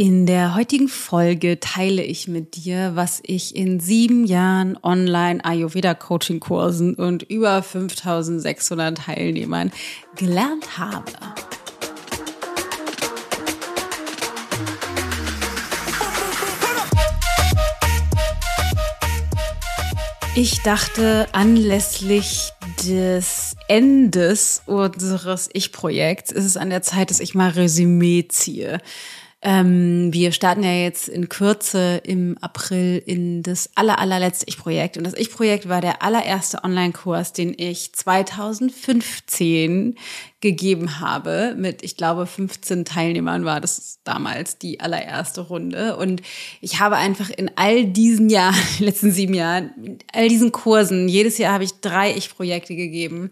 In der heutigen Folge teile ich mit dir, was ich in sieben Jahren online Ayurveda Coaching Kursen und über 5600 Teilnehmern gelernt habe. Ich dachte anlässlich des Endes unseres Ich-Projekts ist es an der Zeit, dass ich mal Resümee ziehe. Ähm, wir starten ja jetzt in Kürze im April in das aller, allerletzte Ich-Projekt. Und das Ich-Projekt war der allererste Online-Kurs, den ich 2015 gegeben habe. Mit, ich glaube, 15 Teilnehmern war das damals die allererste Runde. Und ich habe einfach in all diesen Jahren, die letzten sieben Jahren, in all diesen Kursen, jedes Jahr habe ich drei Ich-Projekte gegeben.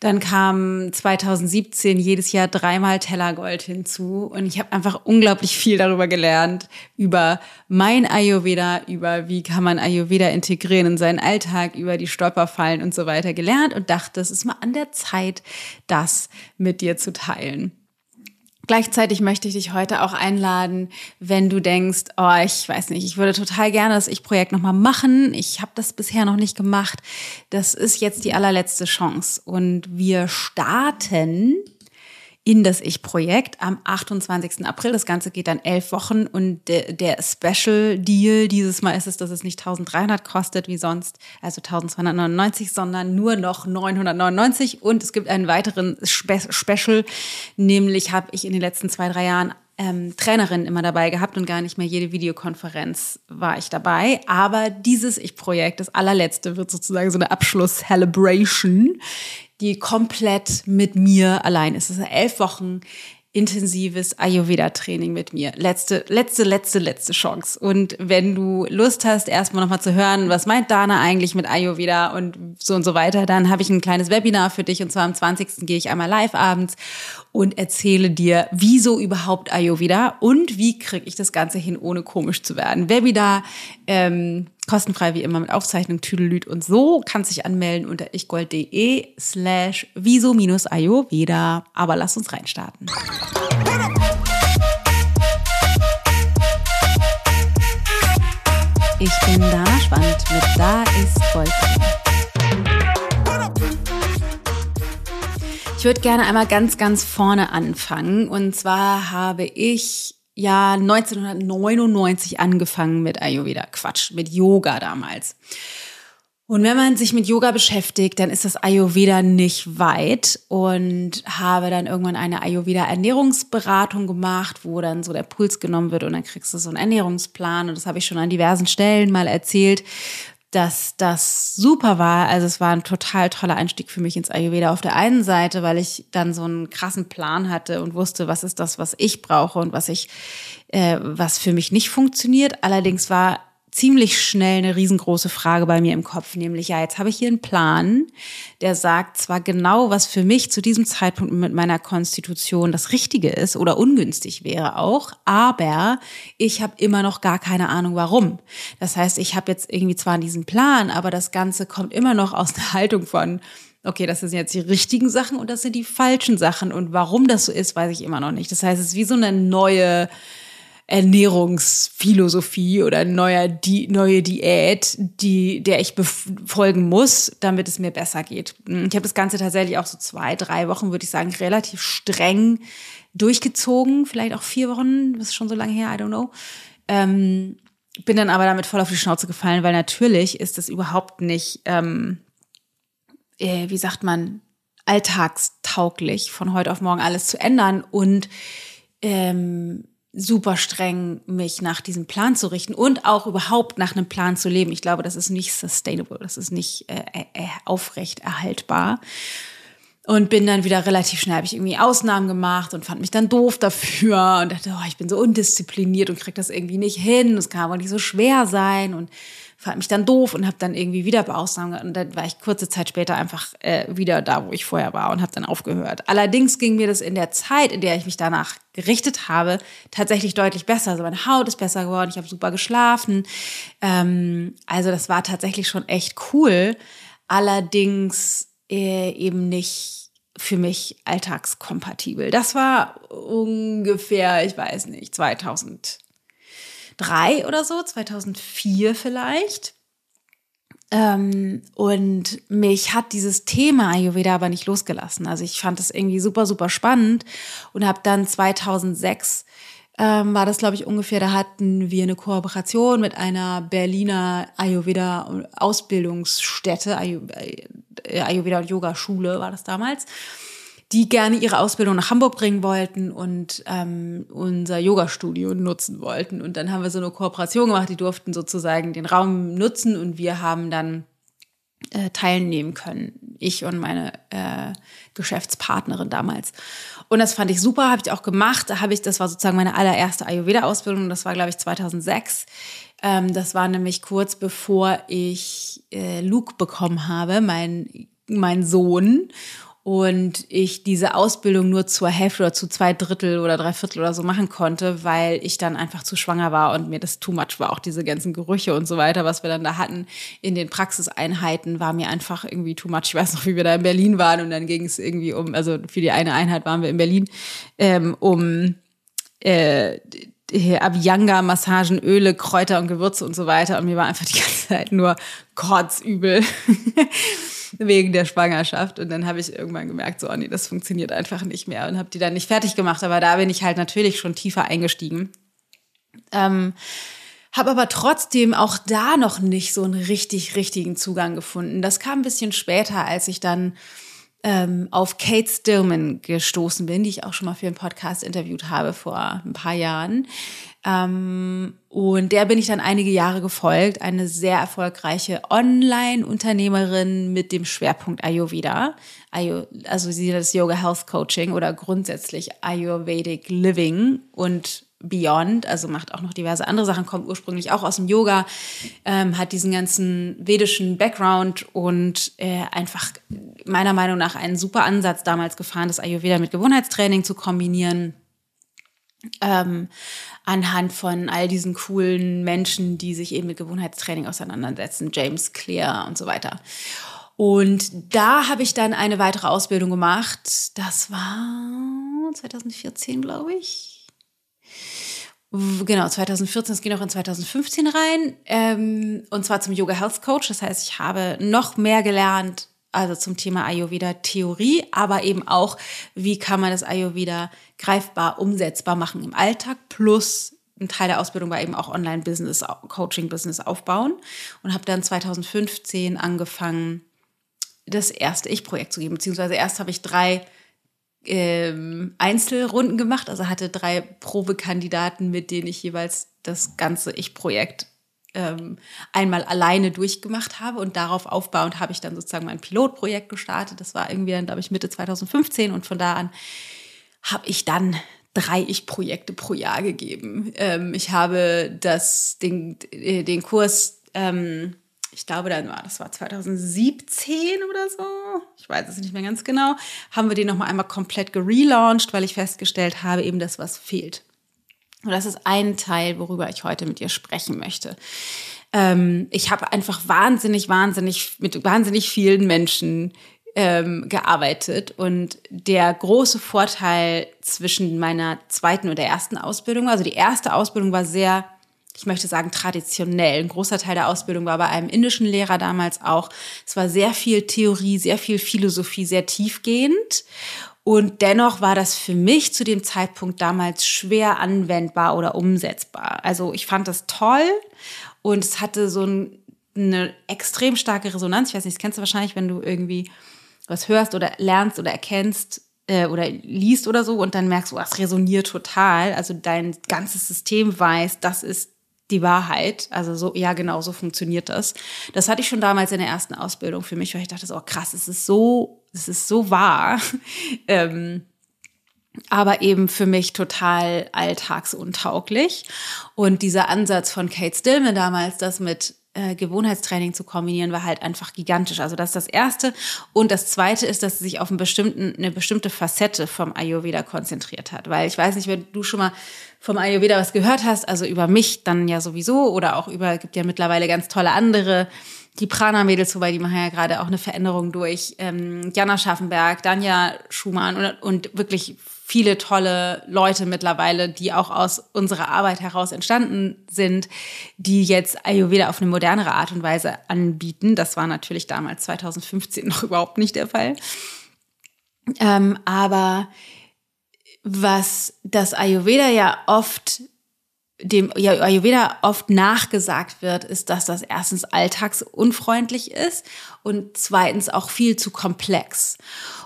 Dann kam 2017 jedes Jahr dreimal Tellergold hinzu. Und ich habe einfach unglaublich viel darüber gelernt, über mein Ayurveda, über wie kann man Ayurveda integrieren in seinen Alltag, über die Stolperfallen und so weiter gelernt und dachte, es ist mal an der Zeit, das mit dir zu teilen. Gleichzeitig möchte ich dich heute auch einladen, wenn du denkst, oh, ich weiß nicht, ich würde total gerne das Ich-Projekt nochmal machen. Ich habe das bisher noch nicht gemacht. Das ist jetzt die allerletzte Chance. Und wir starten in das Ich-Projekt am 28. April. Das Ganze geht dann elf Wochen und der, der Special Deal dieses Mal ist es, dass es nicht 1300 kostet wie sonst, also 1299, sondern nur noch 999 und es gibt einen weiteren Spe Special, nämlich habe ich in den letzten zwei, drei Jahren ähm, Trainerin immer dabei gehabt und gar nicht mehr jede Videokonferenz war ich dabei. Aber dieses Ich-Projekt, das allerletzte, wird sozusagen so eine Abschluss-Celebration, die komplett mit mir allein ist. Es ist elf Wochen intensives Ayurveda-Training mit mir. Letzte, letzte, letzte, letzte Chance. Und wenn du Lust hast, erstmal nochmal zu hören, was meint Dana eigentlich mit Ayurveda und so und so weiter, dann habe ich ein kleines Webinar für dich. Und zwar am 20. gehe ich einmal live abends und erzähle dir, wieso überhaupt Ayurveda und wie kriege ich das Ganze hin, ohne komisch zu werden. Webinar, ähm, kostenfrei wie immer mit Aufzeichnung, Tüdelüt und so. Kannst dich anmelden unter ichgold.de slash wieso-ayurveda. Aber lass uns reinstarten. Ich bin Dana Schwand mit Da ist Gold. Ich würde gerne einmal ganz, ganz vorne anfangen. Und zwar habe ich ja 1999 angefangen mit Ayurveda. Quatsch, mit Yoga damals. Und wenn man sich mit Yoga beschäftigt, dann ist das Ayurveda nicht weit und habe dann irgendwann eine Ayurveda Ernährungsberatung gemacht, wo dann so der Puls genommen wird und dann kriegst du so einen Ernährungsplan und das habe ich schon an diversen Stellen mal erzählt, dass das super war. Also es war ein total toller Einstieg für mich ins Ayurveda. Auf der einen Seite, weil ich dann so einen krassen Plan hatte und wusste, was ist das, was ich brauche und was ich, äh, was für mich nicht funktioniert. Allerdings war ziemlich schnell eine riesengroße Frage bei mir im Kopf, nämlich ja, jetzt habe ich hier einen Plan, der sagt zwar genau, was für mich zu diesem Zeitpunkt mit meiner Konstitution das Richtige ist oder ungünstig wäre auch, aber ich habe immer noch gar keine Ahnung, warum. Das heißt, ich habe jetzt irgendwie zwar diesen Plan, aber das Ganze kommt immer noch aus der Haltung von okay, das sind jetzt die richtigen Sachen und das sind die falschen Sachen. Und warum das so ist, weiß ich immer noch nicht. Das heißt, es ist wie so eine neue Ernährungsphilosophie oder neuer Di neue Diät, die, der ich befolgen muss, damit es mir besser geht. Ich habe das Ganze tatsächlich auch so zwei, drei Wochen, würde ich sagen, relativ streng durchgezogen. Vielleicht auch vier Wochen, das ist schon so lange her, I don't know. Ähm, bin dann aber damit voll auf die Schnauze gefallen, weil natürlich ist das überhaupt nicht, ähm, äh, wie sagt man, alltagstauglich, von heute auf morgen alles zu ändern und ähm, super streng, mich nach diesem Plan zu richten und auch überhaupt nach einem Plan zu leben. Ich glaube, das ist nicht sustainable, das ist nicht äh, äh, aufrecht erhaltbar. Und bin dann wieder relativ schnell, habe ich irgendwie Ausnahmen gemacht und fand mich dann doof dafür und dachte, oh, ich bin so undiszipliniert und krieg das irgendwie nicht hin, es kann aber nicht so schwer sein und fand mich dann doof und habe dann irgendwie wieder beausnahmen und dann war ich kurze Zeit später einfach äh, wieder da, wo ich vorher war und habe dann aufgehört. Allerdings ging mir das in der Zeit, in der ich mich danach gerichtet habe, tatsächlich deutlich besser. Also meine Haut ist besser geworden, ich habe super geschlafen. Ähm, also das war tatsächlich schon echt cool. Allerdings äh, eben nicht für mich alltagskompatibel. Das war ungefähr, ich weiß nicht, 2000 2003 oder so, 2004 vielleicht. Ähm, und mich hat dieses Thema Ayurveda aber nicht losgelassen. Also ich fand es irgendwie super, super spannend und habe dann 2006 ähm, war das, glaube ich, ungefähr, da hatten wir eine Kooperation mit einer Berliner Ayurveda-Ausbildungsstätte, äh, Ayurveda- und Yoga-Schule war das damals die gerne ihre Ausbildung nach Hamburg bringen wollten und ähm, unser Yoga-Studio nutzen wollten. Und dann haben wir so eine Kooperation gemacht, die durften sozusagen den Raum nutzen und wir haben dann äh, teilnehmen können. Ich und meine äh, Geschäftspartnerin damals. Und das fand ich super, habe ich auch gemacht. Da ich, das war sozusagen meine allererste Ayurveda-Ausbildung. Das war, glaube ich, 2006. Ähm, das war nämlich kurz bevor ich äh, Luke bekommen habe, mein mein Sohn und ich diese Ausbildung nur zur Hälfte oder zu zwei Drittel oder drei Viertel oder so machen konnte, weil ich dann einfach zu schwanger war und mir das too much war, auch diese ganzen Gerüche und so weiter, was wir dann da hatten in den Praxiseinheiten, war mir einfach irgendwie too much. Ich weiß noch, wie wir da in Berlin waren und dann ging es irgendwie um, also für die eine Einheit waren wir in Berlin, ähm, um äh, Abhyanga, Massagen, Öle, Kräuter und Gewürze und so weiter. Und mir war einfach die ganze Zeit nur kotzübel. wegen der Schwangerschaft. Und dann habe ich irgendwann gemerkt, so, oh nee, das funktioniert einfach nicht mehr und habe die dann nicht fertig gemacht. Aber da bin ich halt natürlich schon tiefer eingestiegen. Ähm, habe aber trotzdem auch da noch nicht so einen richtig, richtigen Zugang gefunden. Das kam ein bisschen später, als ich dann ähm, auf Kate Stillman gestoßen bin, die ich auch schon mal für einen Podcast interviewt habe vor ein paar Jahren. Ähm, und der bin ich dann einige Jahre gefolgt. Eine sehr erfolgreiche Online-Unternehmerin mit dem Schwerpunkt Ayurveda. Also sie das Yoga Health Coaching oder grundsätzlich Ayurvedic Living und Beyond, also macht auch noch diverse andere Sachen, kommt ursprünglich auch aus dem Yoga, ähm, hat diesen ganzen vedischen Background und äh, einfach meiner Meinung nach einen super Ansatz damals gefahren, das Ayurveda mit Gewohnheitstraining zu kombinieren ähm, anhand von all diesen coolen Menschen, die sich eben mit Gewohnheitstraining auseinandersetzen, James Clear und so weiter. Und da habe ich dann eine weitere Ausbildung gemacht. Das war 2014, glaube ich. Genau, 2014, es ging auch in 2015 rein. Ähm, und zwar zum Yoga Health Coach. Das heißt, ich habe noch mehr gelernt also zum Thema Ayurveda Theorie, aber eben auch, wie kann man das Ayurveda greifbar, umsetzbar machen im Alltag, plus ein Teil der Ausbildung war eben auch Online-Business, Coaching-Business aufbauen und habe dann 2015 angefangen, das erste Ich-Projekt zu geben, beziehungsweise erst habe ich drei ähm, Einzelrunden gemacht, also hatte drei Probekandidaten, mit denen ich jeweils das ganze Ich-Projekt ähm, einmal alleine durchgemacht habe und darauf aufbauend habe ich dann sozusagen mein Pilotprojekt gestartet. Das war irgendwie dann, glaube ich, Mitte 2015 und von da an habe ich dann drei Ich-Projekte pro Jahr gegeben. Ähm, ich habe das, den, äh, den Kurs, ähm, ich glaube, dann war, das war 2017 oder so, ich weiß es nicht mehr ganz genau, haben wir den nochmal einmal komplett gelauncht, weil ich festgestellt habe, eben das, was fehlt. Und das ist ein Teil, worüber ich heute mit dir sprechen möchte. Ähm, ich habe einfach wahnsinnig, wahnsinnig, mit wahnsinnig vielen Menschen ähm, gearbeitet. Und der große Vorteil zwischen meiner zweiten und der ersten Ausbildung, also die erste Ausbildung war sehr, ich möchte sagen, traditionell. Ein großer Teil der Ausbildung war bei einem indischen Lehrer damals auch. Es war sehr viel Theorie, sehr viel Philosophie, sehr tiefgehend. Und dennoch war das für mich zu dem Zeitpunkt damals schwer anwendbar oder umsetzbar. Also ich fand das toll und es hatte so ein, eine extrem starke Resonanz. Ich weiß nicht, das kennst du wahrscheinlich, wenn du irgendwie was hörst oder lernst oder erkennst äh, oder liest oder so und dann merkst oh, es resoniert total. Also dein ganzes System weiß, das ist die Wahrheit. Also so, ja, genau, so funktioniert das. Das hatte ich schon damals in der ersten Ausbildung für mich, weil ich dachte, oh krass, es ist so es ist so wahr. ähm, aber eben für mich total alltagsuntauglich. Und dieser Ansatz von Kate Stillman damals, das mit äh, Gewohnheitstraining zu kombinieren, war halt einfach gigantisch. Also das ist das Erste. Und das Zweite ist, dass es sich auf einen bestimmten, eine bestimmte Facette vom Ayurveda konzentriert hat. Weil ich weiß nicht, wenn du schon mal vom Ayurveda was gehört hast, also über mich dann ja sowieso oder auch über, gibt ja mittlerweile ganz tolle andere die Prana-Mädels, wobei die machen ja gerade auch eine Veränderung durch. Ähm, Jana Schaffenberg, Danja Schumann und, und wirklich viele tolle Leute mittlerweile, die auch aus unserer Arbeit heraus entstanden sind, die jetzt Ayurveda auf eine modernere Art und Weise anbieten. Das war natürlich damals 2015 noch überhaupt nicht der Fall. Ähm, aber was das Ayurveda ja oft dem Ayurveda oft nachgesagt wird, ist, dass das erstens alltagsunfreundlich ist und zweitens auch viel zu komplex.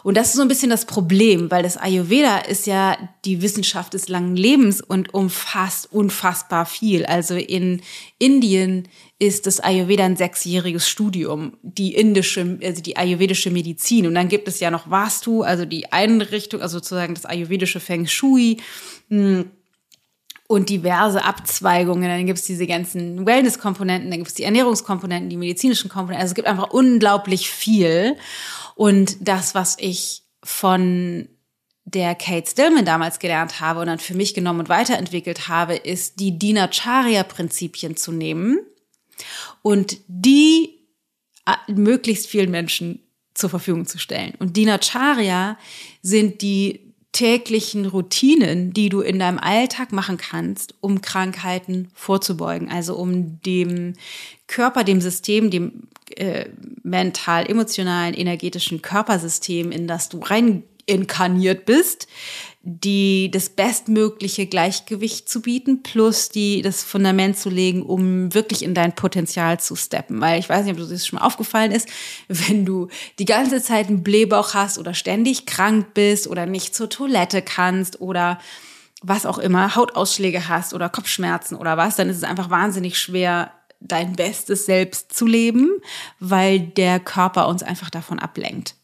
Und das ist so ein bisschen das Problem, weil das Ayurveda ist ja die Wissenschaft des langen Lebens und umfasst unfassbar viel. Also in Indien ist das Ayurveda ein sechsjähriges Studium, die indische, also die ayurvedische Medizin. Und dann gibt es ja noch Vastu, also die Einrichtung, also sozusagen das ayurvedische Feng Shui hm, und diverse Abzweigungen. Dann gibt es diese ganzen Wellness-Komponenten, dann gibt es die Ernährungskomponenten, die medizinischen Komponenten. Also es gibt einfach unglaublich viel. Und das, was ich von der Kate Stillman damals gelernt habe und dann für mich genommen und weiterentwickelt habe, ist die Dinacharya-Prinzipien zu nehmen und die äh, möglichst vielen Menschen zur Verfügung zu stellen. Und Dinacharya sind die täglichen Routinen, die du in deinem Alltag machen kannst, um Krankheiten vorzubeugen. Also um dem Körper, dem System, dem äh, mental, emotionalen, energetischen Körpersystem, in das du rein inkarniert bist, die das bestmögliche Gleichgewicht zu bieten, plus die das Fundament zu legen, um wirklich in dein Potenzial zu steppen. Weil ich weiß nicht, ob das schon mal aufgefallen ist, wenn du die ganze Zeit einen Blähbauch hast oder ständig krank bist oder nicht zur Toilette kannst oder was auch immer, Hautausschläge hast oder Kopfschmerzen oder was, dann ist es einfach wahnsinnig schwer, dein bestes Selbst zu leben, weil der Körper uns einfach davon ablenkt.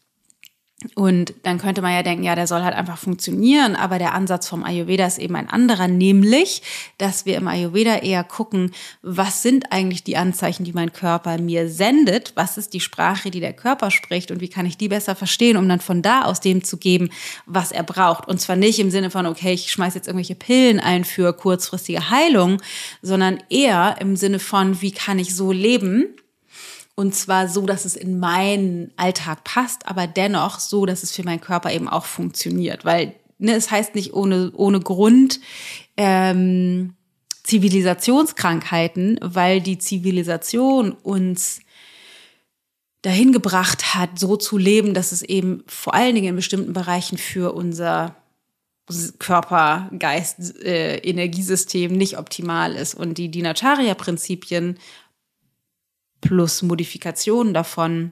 Und dann könnte man ja denken, ja, der soll halt einfach funktionieren, aber der Ansatz vom Ayurveda ist eben ein anderer, nämlich, dass wir im Ayurveda eher gucken, was sind eigentlich die Anzeichen, die mein Körper mir sendet, was ist die Sprache, die der Körper spricht und wie kann ich die besser verstehen, um dann von da aus dem zu geben, was er braucht. Und zwar nicht im Sinne von, okay, ich schmeiß jetzt irgendwelche Pillen ein für kurzfristige Heilung, sondern eher im Sinne von, wie kann ich so leben, und zwar so, dass es in meinen Alltag passt, aber dennoch so, dass es für meinen Körper eben auch funktioniert. Weil ne, es heißt nicht ohne, ohne Grund ähm, Zivilisationskrankheiten, weil die Zivilisation uns dahin gebracht hat, so zu leben, dass es eben vor allen Dingen in bestimmten Bereichen für unser Körper, Geist, äh, Energiesystem nicht optimal ist. Und die Dinacharya-Prinzipien plus Modifikationen davon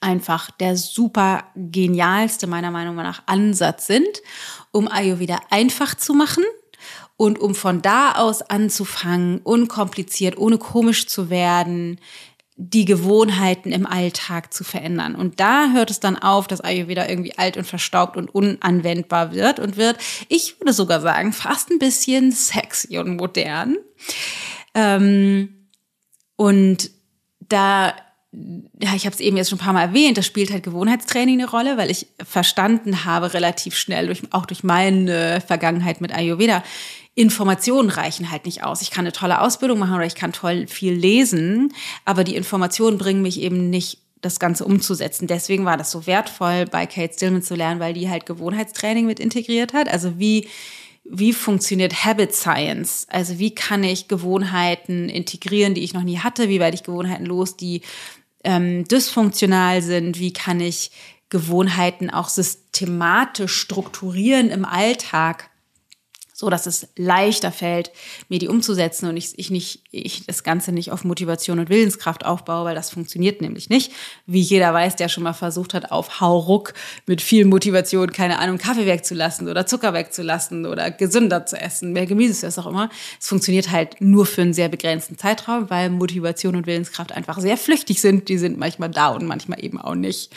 einfach der super genialste, meiner Meinung nach, Ansatz sind, um Ayurveda einfach zu machen und um von da aus anzufangen, unkompliziert, ohne komisch zu werden, die Gewohnheiten im Alltag zu verändern. Und da hört es dann auf, dass Ayurveda irgendwie alt und verstaubt und unanwendbar wird und wird, ich würde sogar sagen, fast ein bisschen sexy und modern. Ähm, und da ja, ich habe es eben jetzt schon ein paar Mal erwähnt, da spielt halt Gewohnheitstraining eine Rolle, weil ich verstanden habe relativ schnell, durch, auch durch meine Vergangenheit mit Ayurveda, Informationen reichen halt nicht aus. Ich kann eine tolle Ausbildung machen oder ich kann toll viel lesen, aber die Informationen bringen mich eben nicht das Ganze umzusetzen. Deswegen war das so wertvoll, bei Kate Stillman zu lernen, weil die halt Gewohnheitstraining mit integriert hat. Also wie wie funktioniert Habit Science? Also wie kann ich Gewohnheiten integrieren, die ich noch nie hatte? Wie werde ich Gewohnheiten los, die ähm, dysfunktional sind? Wie kann ich Gewohnheiten auch systematisch strukturieren im Alltag? So dass es leichter fällt, mir die umzusetzen und ich, ich nicht, ich das Ganze nicht auf Motivation und Willenskraft aufbaue, weil das funktioniert nämlich nicht. Wie jeder weiß, der schon mal versucht hat, auf Hauruck mit viel Motivation, keine Ahnung, Kaffee wegzulassen oder Zucker wegzulassen oder gesünder zu essen, mehr Gemüse, was auch immer. Es funktioniert halt nur für einen sehr begrenzten Zeitraum, weil Motivation und Willenskraft einfach sehr flüchtig sind. Die sind manchmal da und manchmal eben auch nicht.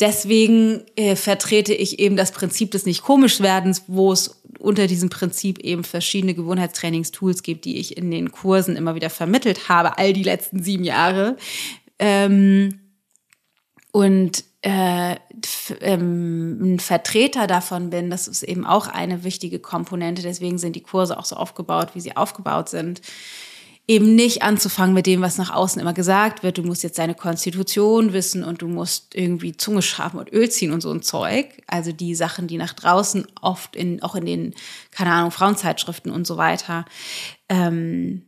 deswegen äh, vertrete ich eben das Prinzip des nicht komisch werdens, wo es unter diesem Prinzip eben verschiedene Gewohnheitstrainingstools gibt, die ich in den Kursen immer wieder vermittelt habe, all die letzten sieben Jahre. Ähm, und äh, ähm, ein Vertreter davon bin, das ist eben auch eine wichtige Komponente. Deswegen sind die Kurse auch so aufgebaut, wie sie aufgebaut sind eben nicht anzufangen mit dem, was nach außen immer gesagt wird. Du musst jetzt deine Konstitution wissen und du musst irgendwie Zunge schaben und Öl ziehen und so ein Zeug. Also die Sachen, die nach draußen oft in, auch in den, keine Ahnung, Frauenzeitschriften und so weiter, ähm,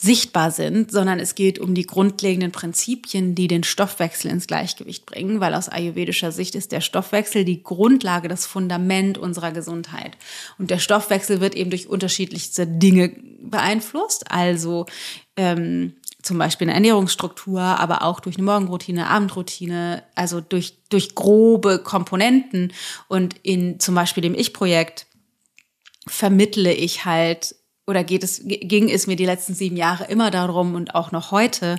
sichtbar sind, sondern es geht um die grundlegenden Prinzipien, die den Stoffwechsel ins Gleichgewicht bringen, weil aus ayurvedischer Sicht ist der Stoffwechsel die Grundlage, das Fundament unserer Gesundheit. Und der Stoffwechsel wird eben durch unterschiedlichste Dinge beeinflusst, also ähm, zum Beispiel eine Ernährungsstruktur, aber auch durch eine Morgenroutine, Abendroutine, also durch, durch grobe Komponenten. Und in zum Beispiel dem Ich-Projekt vermittle ich halt oder geht es, ging es mir die letzten sieben Jahre immer darum und auch noch heute,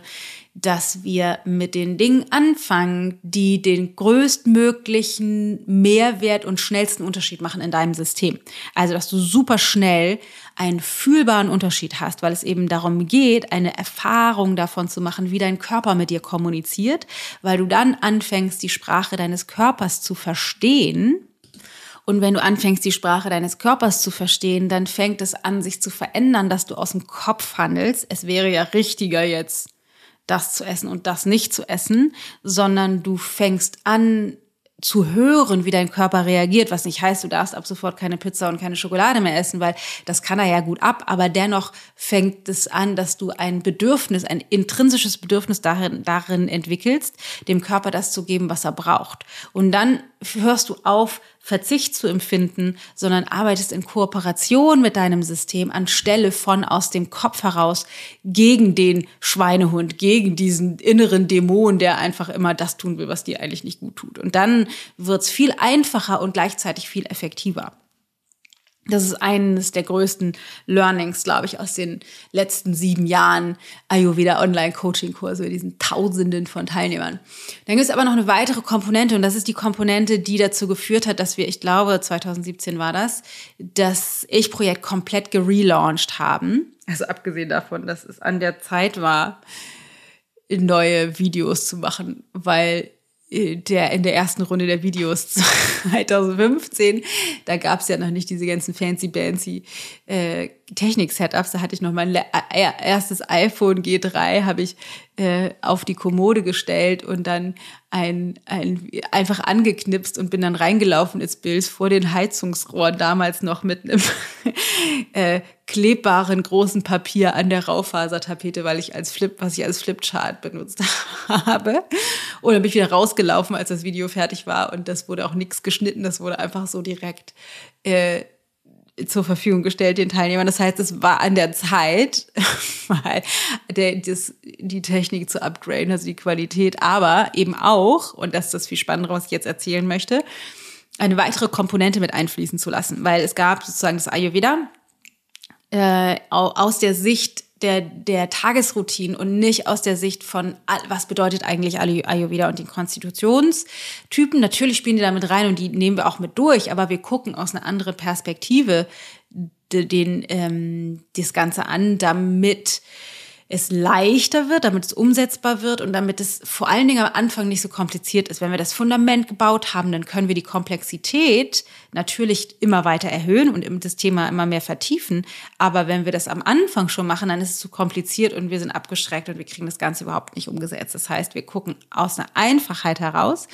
dass wir mit den Dingen anfangen, die den größtmöglichen Mehrwert und schnellsten Unterschied machen in deinem System. Also, dass du super schnell einen fühlbaren Unterschied hast, weil es eben darum geht, eine Erfahrung davon zu machen, wie dein Körper mit dir kommuniziert, weil du dann anfängst, die Sprache deines Körpers zu verstehen und wenn du anfängst, die Sprache deines Körpers zu verstehen, dann fängt es an, sich zu verändern, dass du aus dem Kopf handelst. Es wäre ja richtiger jetzt, das zu essen und das nicht zu essen, sondern du fängst an, zu hören, wie dein Körper reagiert, was nicht heißt, du darfst ab sofort keine Pizza und keine Schokolade mehr essen, weil das kann er ja gut ab, aber dennoch fängt es an, dass du ein Bedürfnis, ein intrinsisches Bedürfnis darin, darin entwickelst, dem Körper das zu geben, was er braucht. Und dann hörst du auf, Verzicht zu empfinden, sondern arbeitest in Kooperation mit deinem System anstelle von aus dem Kopf heraus gegen den Schweinehund, gegen diesen inneren Dämon, der einfach immer das tun will, was dir eigentlich nicht gut tut. Und dann wird's viel einfacher und gleichzeitig viel effektiver. Das ist eines der größten Learnings, glaube ich, aus den letzten sieben Jahren Ayurveda Online-Coaching-Kurse, diesen Tausenden von Teilnehmern. Dann gibt es aber noch eine weitere Komponente und das ist die Komponente, die dazu geführt hat, dass wir, ich glaube, 2017 war das, das Ich-Projekt komplett gelauncht haben. Also abgesehen davon, dass es an der Zeit war, neue Videos zu machen, weil der in der ersten Runde der Videos 2015, da gab es ja noch nicht diese ganzen fancy fancy äh, Technik-Setups. Da hatte ich noch mein äh, erstes iPhone G3, habe ich äh, auf die Kommode gestellt und dann ein, ein einfach angeknipst und bin dann reingelaufen ins Bild vor den Heizungsrohren, damals noch mit einem äh, klebbaren großen Papier an der Raufasertapete, weil ich als Flip, was ich als Flipchart benutzt habe. Und dann bin ich wieder rausgelaufen, als das Video fertig war und das wurde auch nichts geschnitten, das wurde einfach so direkt äh, zur Verfügung gestellt den Teilnehmern. Das heißt, es war an der Zeit, mal der, das, die Technik zu upgraden, also die Qualität, aber eben auch, und das ist das viel Spannendere, was ich jetzt erzählen möchte, eine weitere Komponente mit einfließen zu lassen, weil es gab sozusagen das Ayurveda, äh, aus der Sicht der, der Tagesroutine und nicht aus der Sicht von, was bedeutet eigentlich Ayurveda und den Konstitutionstypen. Natürlich spielen die da mit rein und die nehmen wir auch mit durch, aber wir gucken aus einer anderen Perspektive den, ähm, das Ganze an, damit es leichter wird, damit es umsetzbar wird und damit es vor allen Dingen am Anfang nicht so kompliziert ist. Wenn wir das Fundament gebaut haben, dann können wir die Komplexität natürlich immer weiter erhöhen und das Thema immer mehr vertiefen. Aber wenn wir das am Anfang schon machen, dann ist es zu kompliziert und wir sind abgeschreckt und wir kriegen das Ganze überhaupt nicht umgesetzt. Das heißt, wir gucken aus einer Einfachheit heraus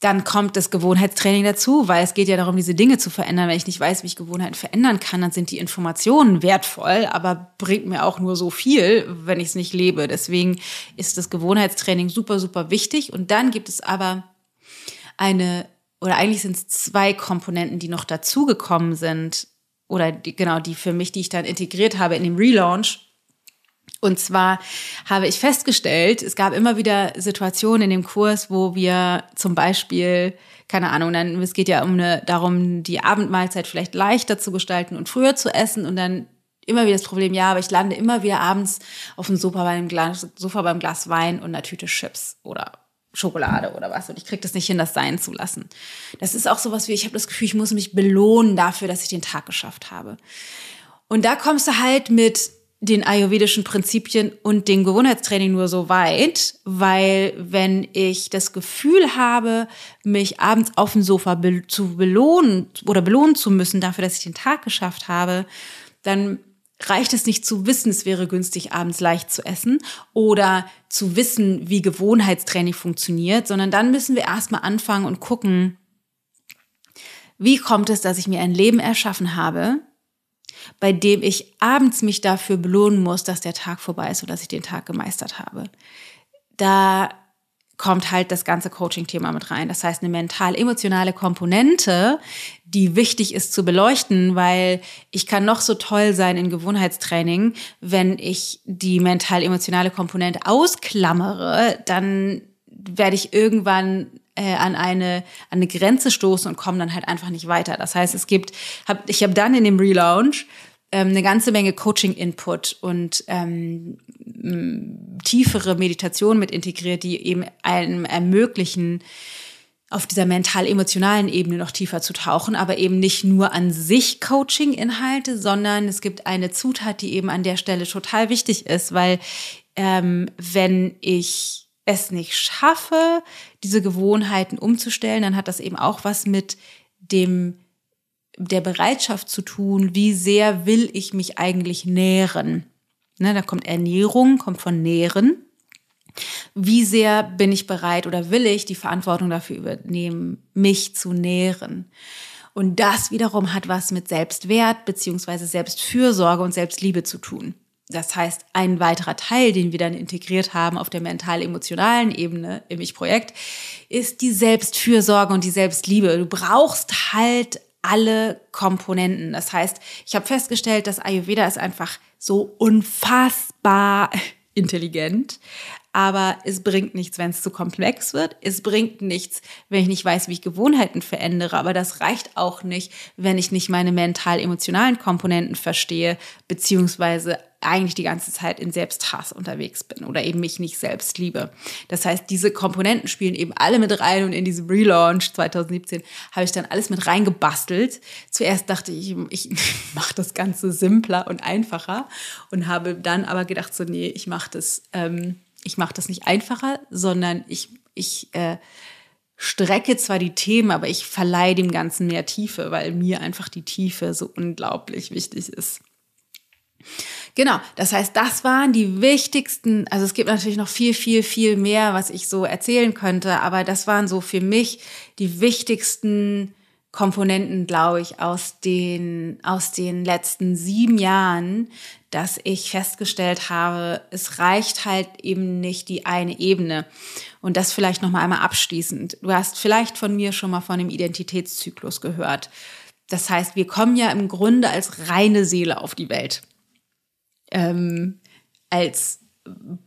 dann kommt das Gewohnheitstraining dazu, weil es geht ja darum, diese Dinge zu verändern. Wenn ich nicht weiß, wie ich Gewohnheiten verändern kann, dann sind die Informationen wertvoll, aber bringt mir auch nur so viel, wenn ich es nicht lebe. Deswegen ist das Gewohnheitstraining super, super wichtig. Und dann gibt es aber eine, oder eigentlich sind es zwei Komponenten, die noch dazugekommen sind, oder die, genau, die für mich, die ich dann integriert habe in dem Relaunch. Und zwar habe ich festgestellt, es gab immer wieder Situationen in dem Kurs, wo wir zum Beispiel, keine Ahnung, dann, es geht ja um eine, darum, die Abendmahlzeit vielleicht leichter zu gestalten und früher zu essen und dann immer wieder das Problem, ja, aber ich lande immer wieder abends auf dem Sofa beim Glas, Sofa beim Glas Wein und einer Tüte Chips oder Schokolade oder was und ich kriege das nicht hin, das sein zu lassen. Das ist auch sowas wie, ich habe das Gefühl, ich muss mich belohnen dafür, dass ich den Tag geschafft habe. Und da kommst du halt mit den ayurvedischen Prinzipien und dem Gewohnheitstraining nur so weit, weil wenn ich das Gefühl habe, mich abends auf dem Sofa be zu belohnen oder belohnen zu müssen dafür, dass ich den Tag geschafft habe, dann reicht es nicht zu wissen, es wäre günstig, abends leicht zu essen oder zu wissen, wie Gewohnheitstraining funktioniert, sondern dann müssen wir erstmal anfangen und gucken, wie kommt es, dass ich mir ein Leben erschaffen habe, bei dem ich abends mich dafür belohnen muss, dass der Tag vorbei ist und dass ich den Tag gemeistert habe. Da kommt halt das ganze Coaching-Thema mit rein. Das heißt, eine mental-emotionale Komponente, die wichtig ist zu beleuchten, weil ich kann noch so toll sein in Gewohnheitstraining, wenn ich die mental-emotionale Komponente ausklammere, dann werde ich irgendwann äh, an eine an eine Grenze stoßen und komme dann halt einfach nicht weiter. Das heißt, es gibt, hab, ich habe dann in dem Relaunch ähm, eine ganze Menge Coaching-Input und ähm, tiefere Meditation mit integriert, die eben einem ermöglichen, auf dieser mental-emotionalen Ebene noch tiefer zu tauchen, aber eben nicht nur an sich Coaching-Inhalte, sondern es gibt eine Zutat, die eben an der Stelle total wichtig ist, weil ähm, wenn ich es nicht schaffe, diese Gewohnheiten umzustellen, dann hat das eben auch was mit dem der Bereitschaft zu tun, wie sehr will ich mich eigentlich nähren. Ne, da kommt Ernährung, kommt von Nähren. Wie sehr bin ich bereit oder will ich die Verantwortung dafür übernehmen, mich zu nähren? Und das wiederum hat was mit Selbstwert beziehungsweise Selbstfürsorge und Selbstliebe zu tun. Das heißt, ein weiterer Teil, den wir dann integriert haben auf der mental-emotionalen Ebene im Ich-Projekt, ist die Selbstfürsorge und die Selbstliebe. Du brauchst halt alle Komponenten. Das heißt, ich habe festgestellt, dass Ayurveda ist einfach so unfassbar intelligent, aber es bringt nichts, wenn es zu komplex wird. Es bringt nichts, wenn ich nicht weiß, wie ich Gewohnheiten verändere. Aber das reicht auch nicht, wenn ich nicht meine mental-emotionalen Komponenten verstehe, beziehungsweise eigentlich die ganze Zeit in Selbsthass unterwegs bin oder eben mich nicht selbst liebe. Das heißt, diese Komponenten spielen eben alle mit rein und in diesem Relaunch 2017 habe ich dann alles mit reingebastelt. Zuerst dachte ich, ich mache das Ganze simpler und einfacher und habe dann aber gedacht, so nee, ich mache das ähm, ich das nicht einfacher, sondern ich, ich äh, strecke zwar die Themen, aber ich verleihe dem Ganzen mehr Tiefe, weil mir einfach die Tiefe so unglaublich wichtig ist. Genau, das heißt, das waren die wichtigsten, also es gibt natürlich noch viel, viel, viel mehr, was ich so erzählen könnte, aber das waren so für mich die wichtigsten Komponenten, glaube ich, aus den, aus den letzten sieben Jahren, dass ich festgestellt habe, es reicht halt eben nicht die eine Ebene. Und das vielleicht noch mal einmal abschließend. Du hast vielleicht von mir schon mal von dem Identitätszyklus gehört. Das heißt, wir kommen ja im Grunde als reine Seele auf die Welt. Ähm, als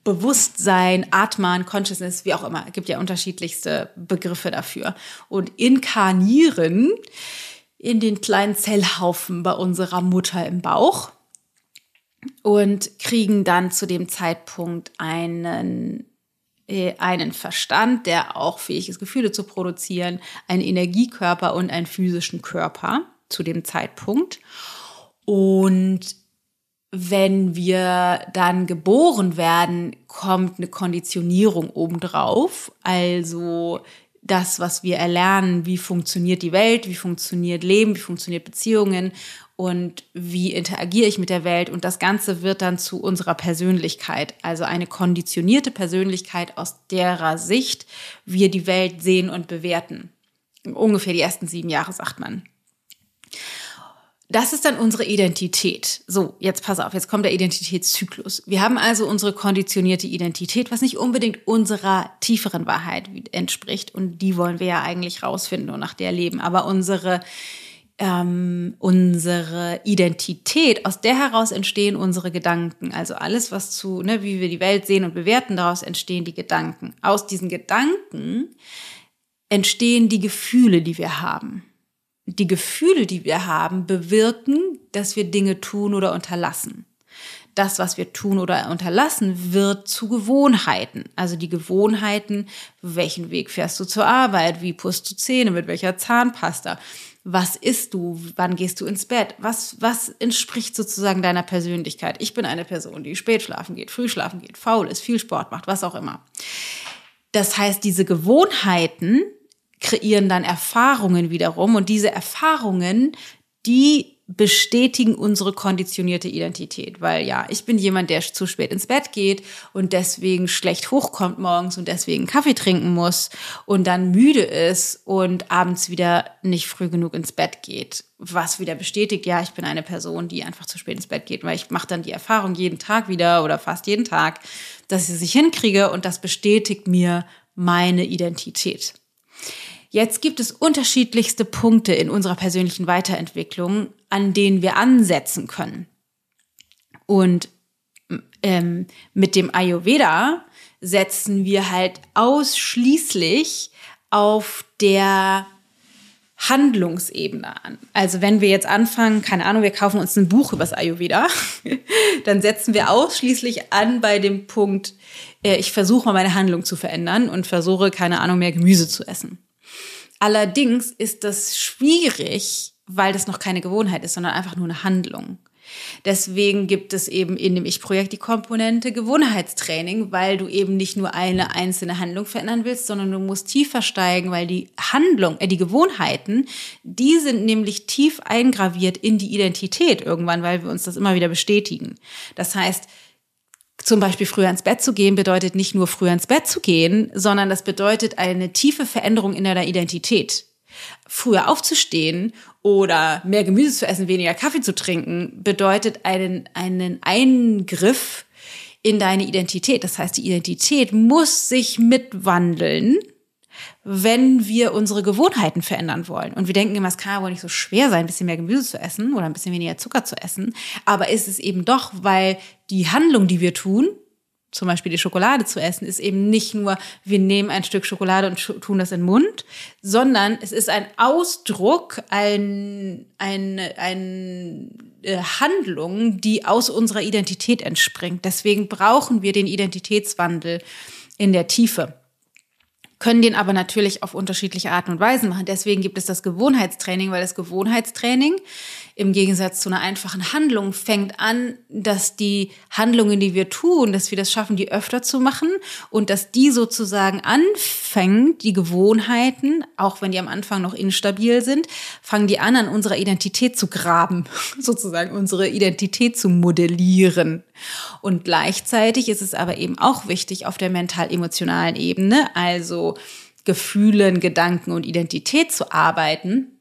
Bewusstsein, Atman, Consciousness, wie auch immer, gibt ja unterschiedlichste Begriffe dafür. Und inkarnieren in den kleinen Zellhaufen bei unserer Mutter im Bauch und kriegen dann zu dem Zeitpunkt einen äh, einen Verstand, der auch fähig ist, Gefühle zu produzieren, einen Energiekörper und einen physischen Körper zu dem Zeitpunkt. Und wenn wir dann geboren werden, kommt eine Konditionierung obendrauf. Also das, was wir erlernen, wie funktioniert die Welt, wie funktioniert Leben, wie funktioniert Beziehungen und wie interagiere ich mit der Welt. Und das Ganze wird dann zu unserer Persönlichkeit, also eine konditionierte Persönlichkeit, aus derer Sicht wir die Welt sehen und bewerten. Ungefähr die ersten sieben Jahre, sagt man. Das ist dann unsere Identität. So, jetzt pass auf, jetzt kommt der Identitätszyklus. Wir haben also unsere konditionierte Identität, was nicht unbedingt unserer tieferen Wahrheit entspricht. Und die wollen wir ja eigentlich rausfinden und nach der leben. Aber unsere, ähm, unsere Identität, aus der heraus entstehen unsere Gedanken. Also alles, was zu, ne, wie wir die Welt sehen und bewerten, daraus entstehen die Gedanken. Aus diesen Gedanken entstehen die Gefühle, die wir haben die Gefühle, die wir haben, bewirken, dass wir Dinge tun oder unterlassen. das, was wir tun oder unterlassen, wird zu Gewohnheiten. Also die Gewohnheiten, welchen Weg fährst du zur Arbeit, wie pust du Zähne, mit welcher Zahnpasta, was isst du, wann gehst du ins Bett, was, was entspricht sozusagen deiner Persönlichkeit. Ich bin eine Person, die spät schlafen geht, früh schlafen geht, faul ist, viel Sport macht, was auch immer. Das heißt, diese Gewohnheiten kreieren dann Erfahrungen wiederum. Und diese Erfahrungen, die bestätigen unsere konditionierte Identität, weil ja, ich bin jemand, der zu spät ins Bett geht und deswegen schlecht hochkommt morgens und deswegen Kaffee trinken muss und dann müde ist und abends wieder nicht früh genug ins Bett geht, was wieder bestätigt, ja, ich bin eine Person, die einfach zu spät ins Bett geht, weil ich mache dann die Erfahrung jeden Tag wieder oder fast jeden Tag, dass ich es nicht hinkriege und das bestätigt mir meine Identität. Jetzt gibt es unterschiedlichste Punkte in unserer persönlichen Weiterentwicklung, an denen wir ansetzen können. Und ähm, mit dem Ayurveda setzen wir halt ausschließlich auf der Handlungsebene an. Also wenn wir jetzt anfangen, keine Ahnung, wir kaufen uns ein Buch über das Ayurveda, dann setzen wir ausschließlich an bei dem Punkt, äh, ich versuche mal meine Handlung zu verändern und versuche, keine Ahnung, mehr Gemüse zu essen. Allerdings ist das schwierig, weil das noch keine Gewohnheit ist, sondern einfach nur eine Handlung. Deswegen gibt es eben in dem Ich-Projekt die Komponente Gewohnheitstraining, weil du eben nicht nur eine einzelne Handlung verändern willst, sondern du musst tiefer steigen, weil die Handlung, äh, die Gewohnheiten, die sind nämlich tief eingraviert in die Identität irgendwann, weil wir uns das immer wieder bestätigen. Das heißt, zum Beispiel früher ins Bett zu gehen bedeutet nicht nur früher ins Bett zu gehen, sondern das bedeutet eine tiefe Veränderung in deiner Identität. Früher aufzustehen oder mehr Gemüse zu essen, weniger Kaffee zu trinken, bedeutet einen, einen Eingriff in deine Identität. Das heißt, die Identität muss sich mitwandeln wenn wir unsere Gewohnheiten verändern wollen. Und wir denken immer, es kann wohl nicht so schwer sein, ein bisschen mehr Gemüse zu essen oder ein bisschen weniger Zucker zu essen. Aber ist es eben doch, weil die Handlung, die wir tun, zum Beispiel die Schokolade zu essen, ist eben nicht nur, wir nehmen ein Stück Schokolade und tun das in den Mund, sondern es ist ein Ausdruck, ein, ein, ein äh, Handlung, die aus unserer Identität entspringt. Deswegen brauchen wir den Identitätswandel in der Tiefe können den aber natürlich auf unterschiedliche Arten und Weisen machen. Deswegen gibt es das Gewohnheitstraining, weil das Gewohnheitstraining im Gegensatz zu einer einfachen Handlung fängt an, dass die Handlungen, die wir tun, dass wir das schaffen, die öfter zu machen und dass die sozusagen anfängt, die Gewohnheiten, auch wenn die am Anfang noch instabil sind, fangen die an, an unserer Identität zu graben, sozusagen unsere Identität zu modellieren. Und gleichzeitig ist es aber eben auch wichtig auf der mental-emotionalen Ebene, also Gefühlen, Gedanken und Identität zu arbeiten,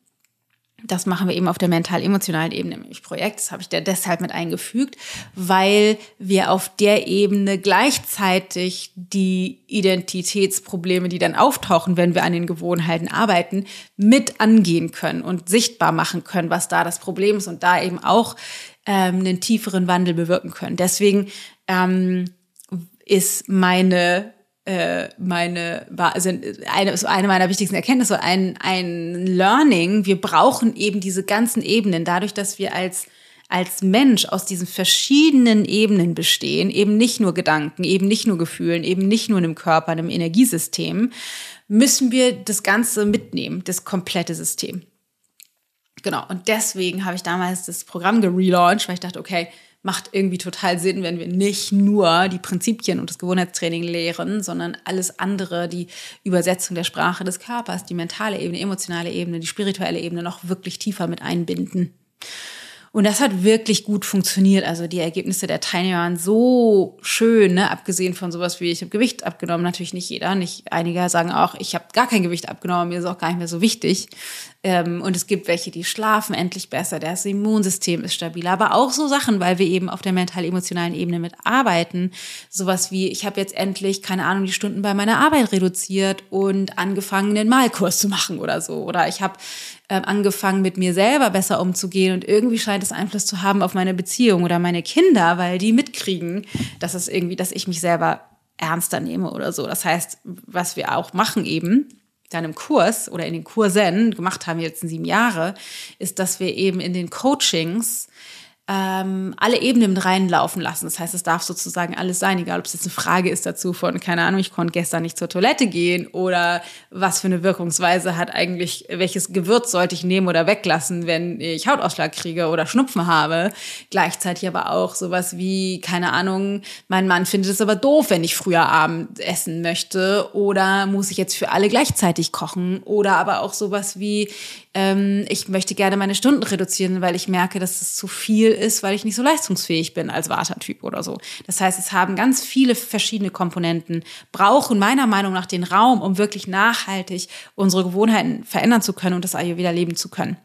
das machen wir eben auf der mental-emotionalen Ebene im Projekt. Das habe ich da deshalb mit eingefügt, weil wir auf der Ebene gleichzeitig die Identitätsprobleme, die dann auftauchen, wenn wir an den Gewohnheiten arbeiten, mit angehen können und sichtbar machen können, was da das Problem ist und da eben auch ähm, einen tieferen Wandel bewirken können. Deswegen ähm, ist meine äh, meine, also eine, eine meiner wichtigsten Erkenntnisse, ein, ein Learning. Wir brauchen eben diese ganzen Ebenen, dadurch, dass wir als als Mensch aus diesen verschiedenen Ebenen bestehen, eben nicht nur Gedanken, eben nicht nur Gefühlen, eben nicht nur einem Körper, einem Energiesystem, müssen wir das Ganze mitnehmen, das komplette System. Genau, und deswegen habe ich damals das Programm gelauncht, weil ich dachte, okay, macht irgendwie total Sinn, wenn wir nicht nur die Prinzipien und das Gewohnheitstraining lehren, sondern alles andere, die Übersetzung der Sprache des Körpers, die mentale Ebene, emotionale Ebene, die spirituelle Ebene noch wirklich tiefer mit einbinden. Und das hat wirklich gut funktioniert. Also die Ergebnisse der Teilnehmer waren so schön, ne? abgesehen von sowas wie ich habe Gewicht abgenommen. Natürlich nicht jeder. Nicht einige sagen auch, ich habe gar kein Gewicht abgenommen, mir ist auch gar nicht mehr so wichtig. Ähm, und es gibt welche, die schlafen endlich besser, das Immunsystem ist stabiler. Aber auch so Sachen, weil wir eben auf der mental-emotionalen Ebene mit arbeiten. Sowas wie, ich habe jetzt endlich, keine Ahnung, die Stunden bei meiner Arbeit reduziert und angefangen, einen Malkurs zu machen oder so. Oder ich habe ähm, angefangen, mit mir selber besser umzugehen und irgendwie scheint es Einfluss zu haben auf meine Beziehung oder meine Kinder, weil die mitkriegen, dass es irgendwie, dass ich mich selber ernster nehme oder so. Das heißt, was wir auch machen eben, dann im Kurs oder in den Kursen gemacht haben, jetzt in sieben Jahre, ist, dass wir eben in den Coachings ähm, alle Ebenen reinlaufen lassen. Das heißt, es darf sozusagen alles sein, egal ob es jetzt eine Frage ist dazu von, keine Ahnung, ich konnte gestern nicht zur Toilette gehen oder was für eine Wirkungsweise hat eigentlich, welches Gewürz sollte ich nehmen oder weglassen, wenn ich Hautausschlag kriege oder Schnupfen habe. Gleichzeitig aber auch sowas wie, keine Ahnung, mein Mann findet es aber doof, wenn ich früher Abend essen möchte oder muss ich jetzt für alle gleichzeitig kochen oder aber auch sowas wie, ähm, ich möchte gerne meine Stunden reduzieren, weil ich merke, dass es zu viel ist, weil ich nicht so leistungsfähig bin als Wartertyp oder so. Das heißt, es haben ganz viele verschiedene Komponenten, brauchen meiner Meinung nach den Raum, um wirklich nachhaltig unsere Gewohnheiten verändern zu können und das Ayurveda leben zu können.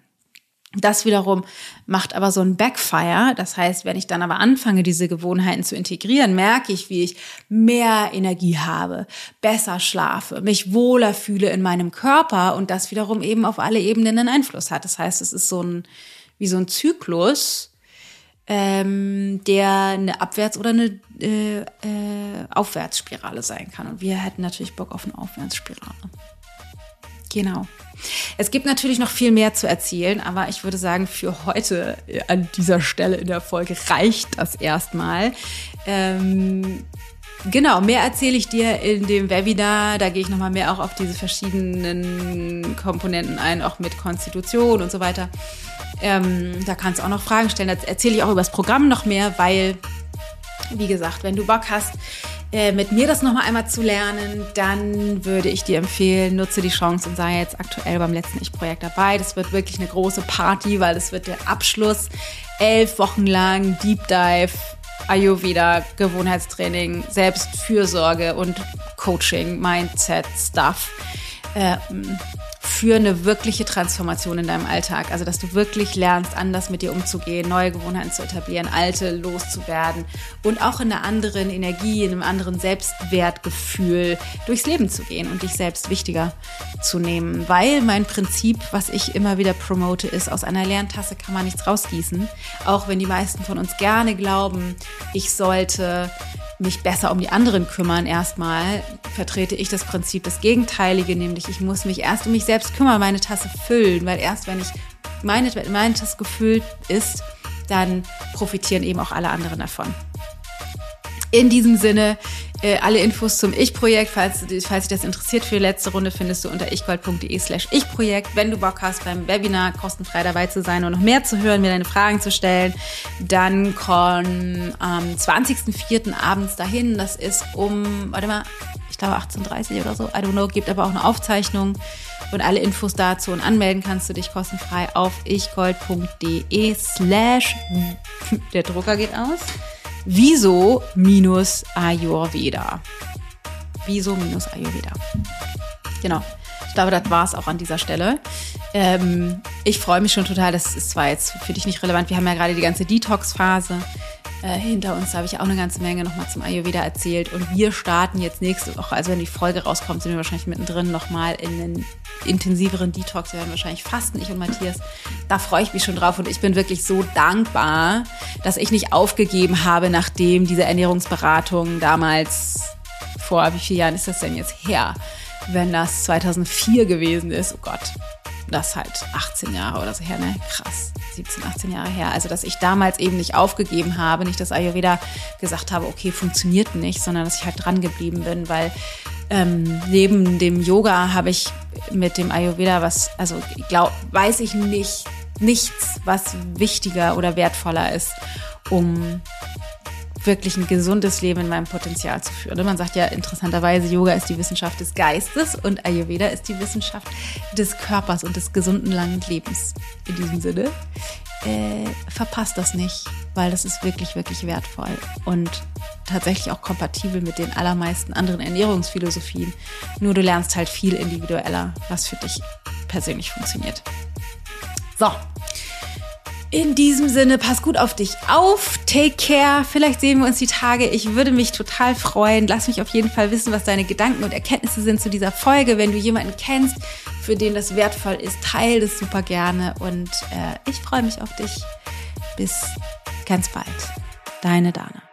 Das wiederum macht aber so ein Backfire. Das heißt, wenn ich dann aber anfange, diese Gewohnheiten zu integrieren, merke ich, wie ich mehr Energie habe, besser schlafe, mich wohler fühle in meinem Körper und das wiederum eben auf alle Ebenen einen Einfluss hat. Das heißt, es ist so ein, wie so ein Zyklus, ähm, der eine Abwärts- oder eine äh, äh, Aufwärtsspirale sein kann. Und wir hätten natürlich Bock auf eine Aufwärtsspirale. Genau. Es gibt natürlich noch viel mehr zu erzählen, aber ich würde sagen, für heute äh, an dieser Stelle in der Folge reicht das erstmal. Ähm, Genau, mehr erzähle ich dir in dem Webinar. Da gehe ich nochmal mehr auch auf diese verschiedenen Komponenten ein, auch mit Konstitution und so weiter. Ähm, da kannst du auch noch Fragen stellen. Da erzähle ich auch über das Programm noch mehr, weil, wie gesagt, wenn du Bock hast, äh, mit mir das nochmal einmal zu lernen, dann würde ich dir empfehlen, nutze die Chance und sei jetzt aktuell beim letzten Ich-Projekt dabei. Das wird wirklich eine große Party, weil es wird der Abschluss. Elf Wochen lang Deep Dive, Ayurveda, Gewohnheitstraining, Selbstfürsorge und Coaching, Mindset, Stuff. Ähm, für eine wirkliche Transformation in deinem Alltag. Also, dass du wirklich lernst, anders mit dir umzugehen, neue Gewohnheiten zu etablieren, alte loszuwerden und auch in einer anderen Energie, in einem anderen Selbstwertgefühl durchs Leben zu gehen und dich selbst wichtiger zu nehmen. Weil mein Prinzip, was ich immer wieder promote, ist, aus einer leeren Tasse kann man nichts rausgießen. Auch wenn die meisten von uns gerne glauben, ich sollte mich besser um die anderen kümmern erstmal, vertrete ich das Prinzip das Gegenteilige, nämlich ich muss mich erst um mich selbst kümmern, meine Tasse füllen, weil erst wenn ich meine, meine Tasse gefüllt ist, dann profitieren eben auch alle anderen davon. In diesem Sinne, äh, alle Infos zum Ich-Projekt, falls, falls dich das interessiert für die letzte Runde, findest du unter ichgold.de slash Ich-Projekt. Wenn du Bock hast, beim Webinar kostenfrei dabei zu sein und noch mehr zu hören, mir deine Fragen zu stellen, dann komm am 20.04. abends dahin. Das ist um, warte mal, ich glaube 18.30 oder so, I don't know, gibt aber auch eine Aufzeichnung und alle Infos dazu und anmelden kannst du dich kostenfrei auf ichgold.de slash, der Drucker geht aus, Wieso minus Ayurveda. Wieso minus Ayurveda. Genau. Ich glaube, das war es auch an dieser Stelle. Ähm, ich freue mich schon total. Das ist zwar jetzt für dich nicht relevant. Wir haben ja gerade die ganze Detox-Phase äh, hinter uns. Da habe ich auch eine ganze Menge nochmal zum Ayurveda erzählt. Und wir starten jetzt nächste Woche, also wenn die Folge rauskommt, sind wir wahrscheinlich mittendrin nochmal in einen intensiveren Detox. Wir werden wahrscheinlich fasten, ich und Matthias. Da freue ich mich schon drauf und ich bin wirklich so dankbar, dass ich nicht aufgegeben habe, nachdem diese Ernährungsberatung damals vor, wie vielen Jahren ist das denn jetzt her? Wenn das 2004 gewesen ist, oh Gott, das halt 18 Jahre oder so her, ne? Krass, 17, 18 Jahre her. Also, dass ich damals eben nicht aufgegeben habe, nicht das Ayurveda gesagt habe, okay, funktioniert nicht, sondern dass ich halt dran geblieben bin, weil ähm, neben dem Yoga habe ich mit dem Ayurveda was, also glaub, weiß ich nicht, nichts, was wichtiger oder wertvoller ist, um wirklich ein gesundes Leben in meinem Potenzial zu führen. Man sagt ja interessanterweise, Yoga ist die Wissenschaft des Geistes und Ayurveda ist die Wissenschaft des Körpers und des gesunden langen Lebens. In diesem Sinne, äh, verpasst das nicht, weil das ist wirklich, wirklich wertvoll und tatsächlich auch kompatibel mit den allermeisten anderen Ernährungsphilosophien. Nur du lernst halt viel individueller, was für dich persönlich funktioniert. So, in diesem Sinne, pass gut auf dich auf. Take care. Vielleicht sehen wir uns die Tage. Ich würde mich total freuen. Lass mich auf jeden Fall wissen, was deine Gedanken und Erkenntnisse sind zu dieser Folge. Wenn du jemanden kennst, für den das wertvoll ist, teile das super gerne. Und äh, ich freue mich auf dich. Bis ganz bald. Deine Dana.